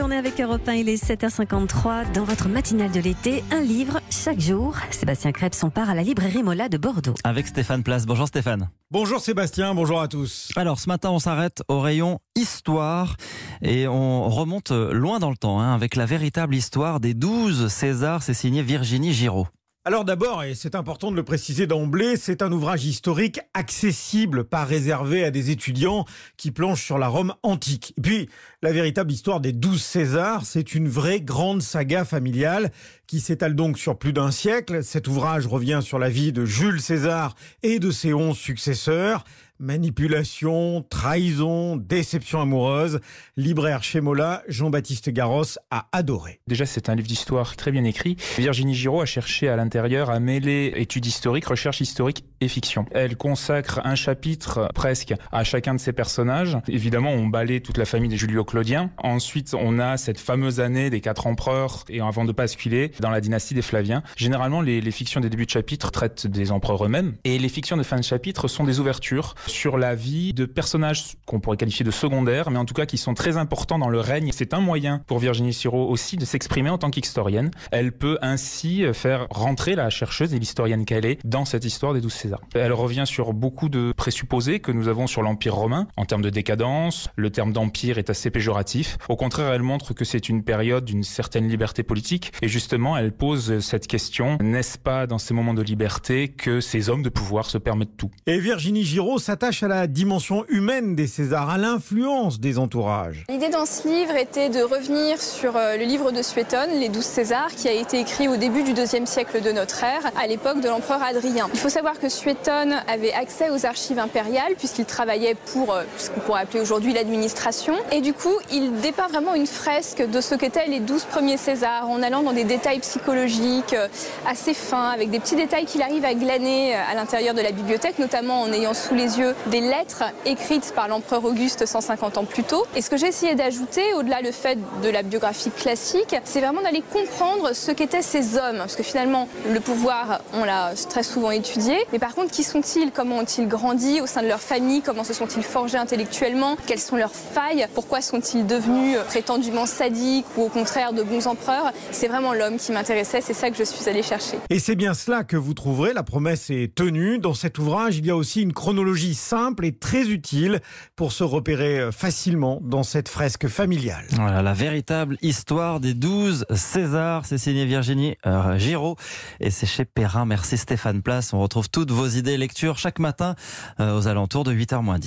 journée avec Europe 1, il est 7h53. Dans votre matinale de l'été, un livre chaque jour. Sébastien Krebs, on part à la librairie Mola de Bordeaux. Avec Stéphane Place. Bonjour Stéphane. Bonjour Sébastien, bonjour à tous. Alors ce matin, on s'arrête au rayon histoire et on remonte loin dans le temps hein, avec la véritable histoire des 12 Césars. C'est signé Virginie Giraud. Alors d'abord, et c'est important de le préciser d'emblée, c'est un ouvrage historique accessible, pas réservé à des étudiants qui planchent sur la Rome antique. Et puis, la véritable histoire des douze Césars, c'est une vraie grande saga familiale qui s'étale donc sur plus d'un siècle. Cet ouvrage revient sur la vie de Jules César et de ses onze successeurs. Manipulation, trahison, déception amoureuse. Libraire chez Mola, Jean-Baptiste Garros a adoré. Déjà, c'est un livre d'histoire très bien écrit. Virginie Giraud a cherché à l'intérieur à mêler études historiques, recherche historique et fiction. Elle consacre un chapitre presque à chacun de ses personnages. Évidemment, on balaye toute la famille des Julio-Claudiens. Ensuite, on a cette fameuse année des quatre empereurs et avant de basculer dans la dynastie des Flaviens. Généralement, les, fictions des débuts de chapitre traitent des empereurs eux-mêmes et les fictions de fin de chapitre sont des ouvertures sur la vie de personnages qu'on pourrait qualifier de secondaires, mais en tout cas qui sont très importants dans le règne. C'est un moyen pour Virginie Siro aussi de s'exprimer en tant qu'historienne. Elle peut ainsi faire rentrer la chercheuse et l'historienne qu'elle est dans cette histoire des douze Césars. Elle revient sur beaucoup de présupposés que nous avons sur l'Empire romain en termes de décadence. Le terme d'empire est assez péjoratif. Au contraire, elle montre que c'est une période d'une certaine liberté politique et justement, elle pose cette question n'est-ce pas dans ces moments de liberté que ces hommes de pouvoir se permettent tout? Et Virginie Giraud à la dimension humaine des Césars, à l'influence des entourages. L'idée dans ce livre était de revenir sur euh, le livre de Suétone, Les douze Césars, qui a été écrit au début du deuxième siècle de notre ère, à l'époque de l'empereur Adrien. Il faut savoir que Suétone avait accès aux archives impériales, puisqu'il travaillait pour euh, ce qu'on pourrait appeler aujourd'hui l'administration. Et du coup, il dépeint vraiment une fresque de ce qu'étaient les douze premiers Césars, en allant dans des détails psychologiques euh, assez fins, avec des petits détails qu'il arrive à glaner à l'intérieur de la bibliothèque, notamment en ayant sous les yeux des lettres écrites par l'empereur Auguste 150 ans plus tôt. Et ce que j'ai essayé d'ajouter, au-delà le fait de la biographie classique, c'est vraiment d'aller comprendre ce qu'étaient ces hommes. Parce que finalement, le pouvoir, on l'a très souvent étudié. Mais par contre, qui sont-ils? Comment ont-ils grandi au sein de leur famille? Comment se sont-ils forgés intellectuellement? Quelles sont leurs failles? Pourquoi sont-ils devenus prétendument sadiques ou au contraire de bons empereurs? C'est vraiment l'homme qui m'intéressait. C'est ça que je suis allée chercher. Et c'est bien cela que vous trouverez. La promesse est tenue. Dans cet ouvrage, il y a aussi une chronologie simple et très utile pour se repérer facilement dans cette fresque familiale. Voilà, la véritable histoire des 12 Césars. C'est signé Virginie euh, Giraud et c'est chez Perrin. Merci Stéphane Place. On retrouve toutes vos idées lecture chaque matin euh, aux alentours de 8h10.